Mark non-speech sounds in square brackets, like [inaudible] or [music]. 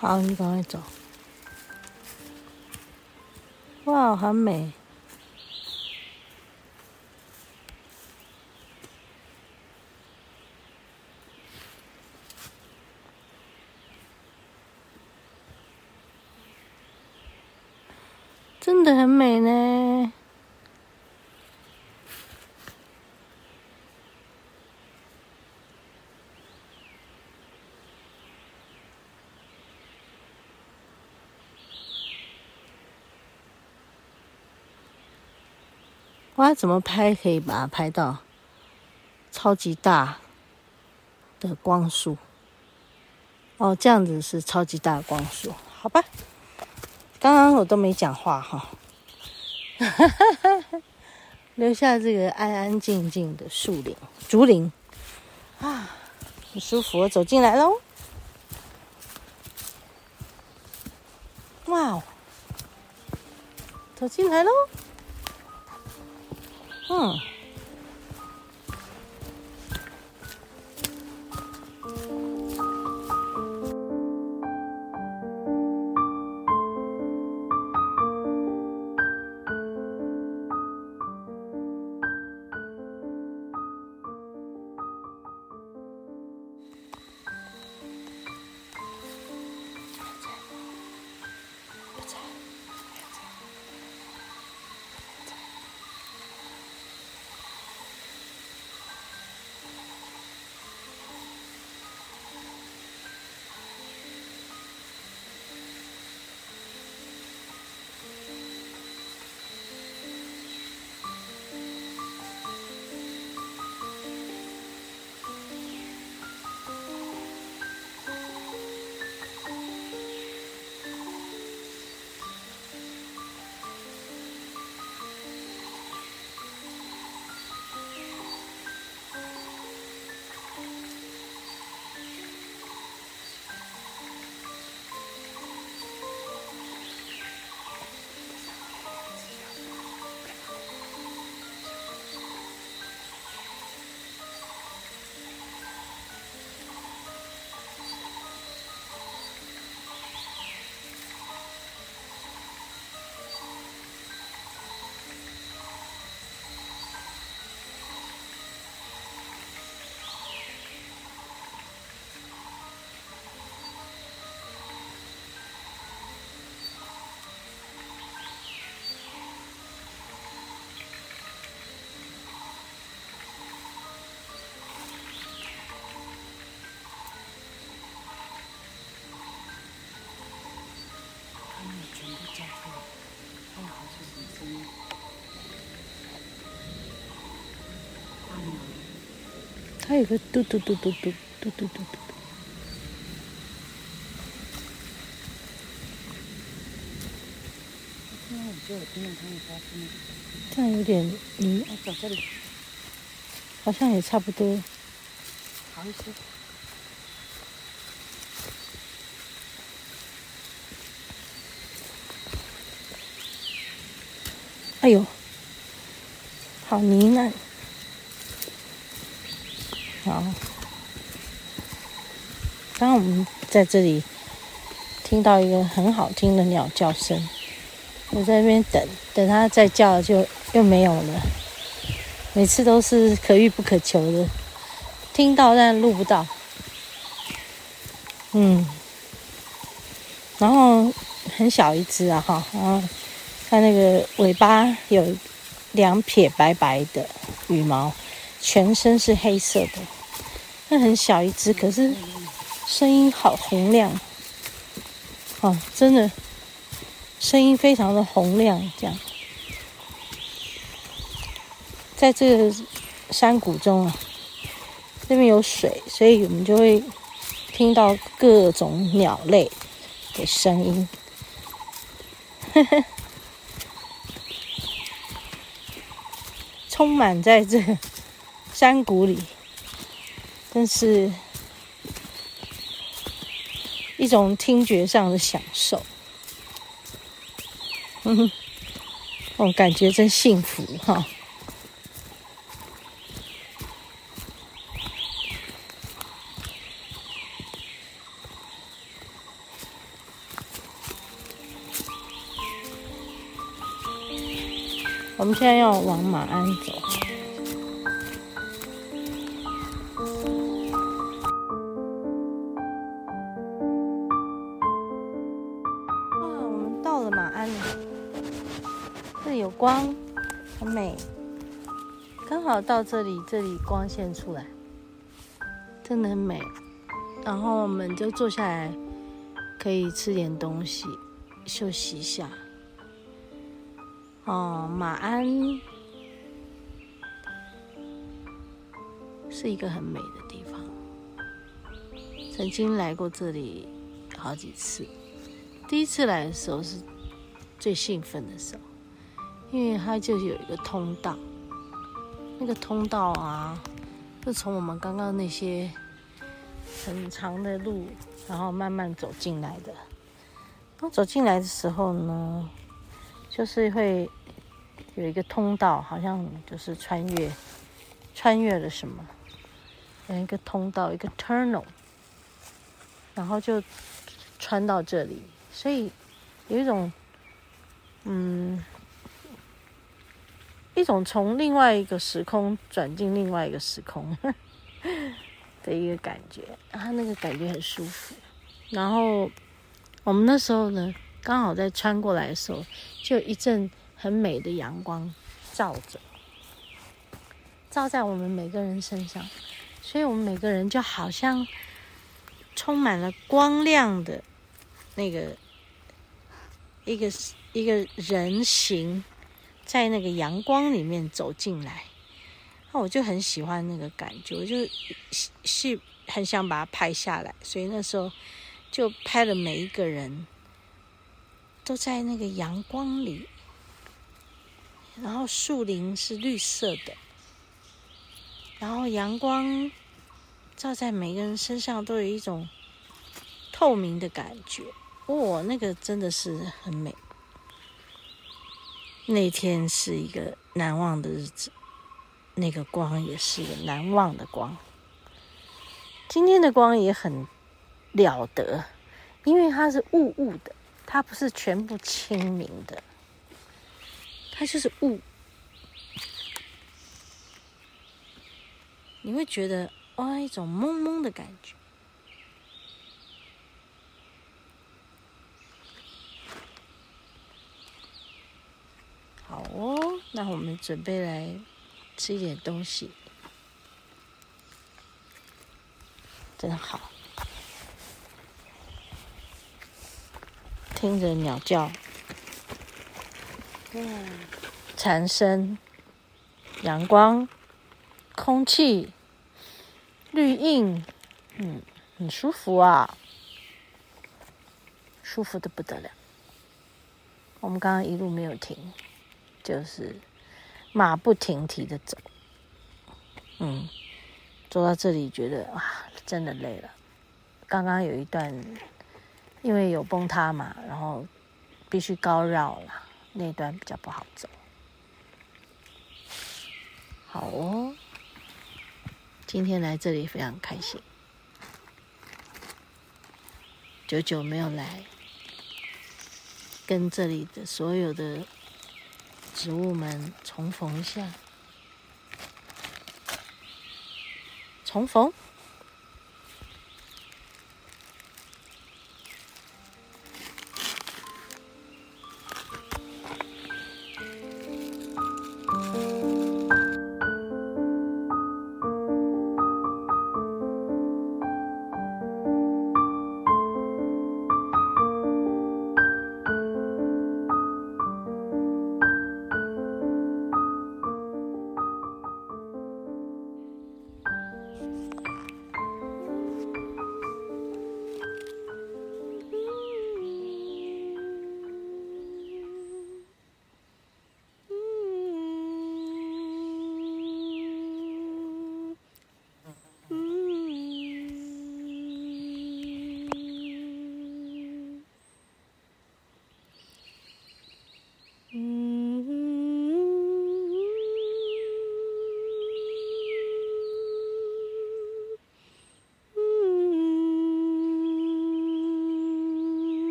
好，你赶快走。哇，很美。真的很美呢。哇，怎么拍可以把它拍到超级大的光束？哦，这样子是超级大的光束，好吧。刚刚我都没讲话哈，[laughs] 留下这个安安静静的树林、竹林啊，很舒服。我走进来喽，哇哦，走进来喽，嗯。还有个嘟嘟嘟嘟嘟嘟嘟嘟嘟，这样有点嗯，走这里，好像也差不多，好一些。哎呦，好呢喃。好，当我们在这里听到一个很好听的鸟叫声，我在那边等，等它再叫就又没有了。每次都是可遇不可求的，听到但录不到。嗯，然后很小一只啊，哈，然后它那个尾巴有两撇白白的羽毛。全身是黑色的，那很小一只，可是声音好洪亮，哦，真的，声音非常的洪亮，这样，在这个山谷中啊，那边有水，所以我们就会听到各种鸟类的声音，呵呵，充满在这。山谷里真是一种听觉上的享受。哼 [laughs] 哼哦感觉真幸福哈。我们现在要往马鞍走。光，很美。刚好到这里，这里光线出来，真的很美。然后我们就坐下来，可以吃点东西，休息一下。哦，马鞍是一个很美的地方。曾经来过这里好几次，第一次来的时候是最兴奋的时候，因为它就有一个通道，那个通道啊，是从我们刚刚那些很长的路，然后慢慢走进来的。当走进来的时候呢，就是会。有一个通道，好像就是穿越，穿越了什么？有一个通道，一个 tunnel，然后就穿到这里，所以有一种，嗯，一种从另外一个时空转进另外一个时空 [laughs] 的一个感觉，啊，那个感觉很舒服。然后我们那时候呢，刚好在穿过来的时候，就一阵。很美的阳光照着，照在我们每个人身上，所以我们每个人就好像充满了光亮的那个一个一个人形，在那个阳光里面走进来，那我就很喜欢那个感觉，我就是很想把它拍下来，所以那时候就拍了每一个人都在那个阳光里。然后树林是绿色的，然后阳光照在每个人身上，都有一种透明的感觉。哇，那个真的是很美。那天是一个难忘的日子，那个光也是一个难忘的光。今天的光也很了得，因为它是雾雾的，它不是全部清明的。它就是雾，你会觉得哇，一种蒙蒙的感觉。好哦，那我们准备来吃一点东西，真好，听着鸟叫。嗯，蝉声、阳光、空气、绿荫，嗯，很舒服啊，舒服得不得了。我们刚刚一路没有停，就是马不停蹄的走，嗯，走到这里觉得哇，真的累了。刚刚有一段，因为有崩塌嘛，然后必须高绕了。那段比较不好走，好哦。今天来这里非常开心，久久没有来，跟这里的所有的植物们重逢一下，重逢。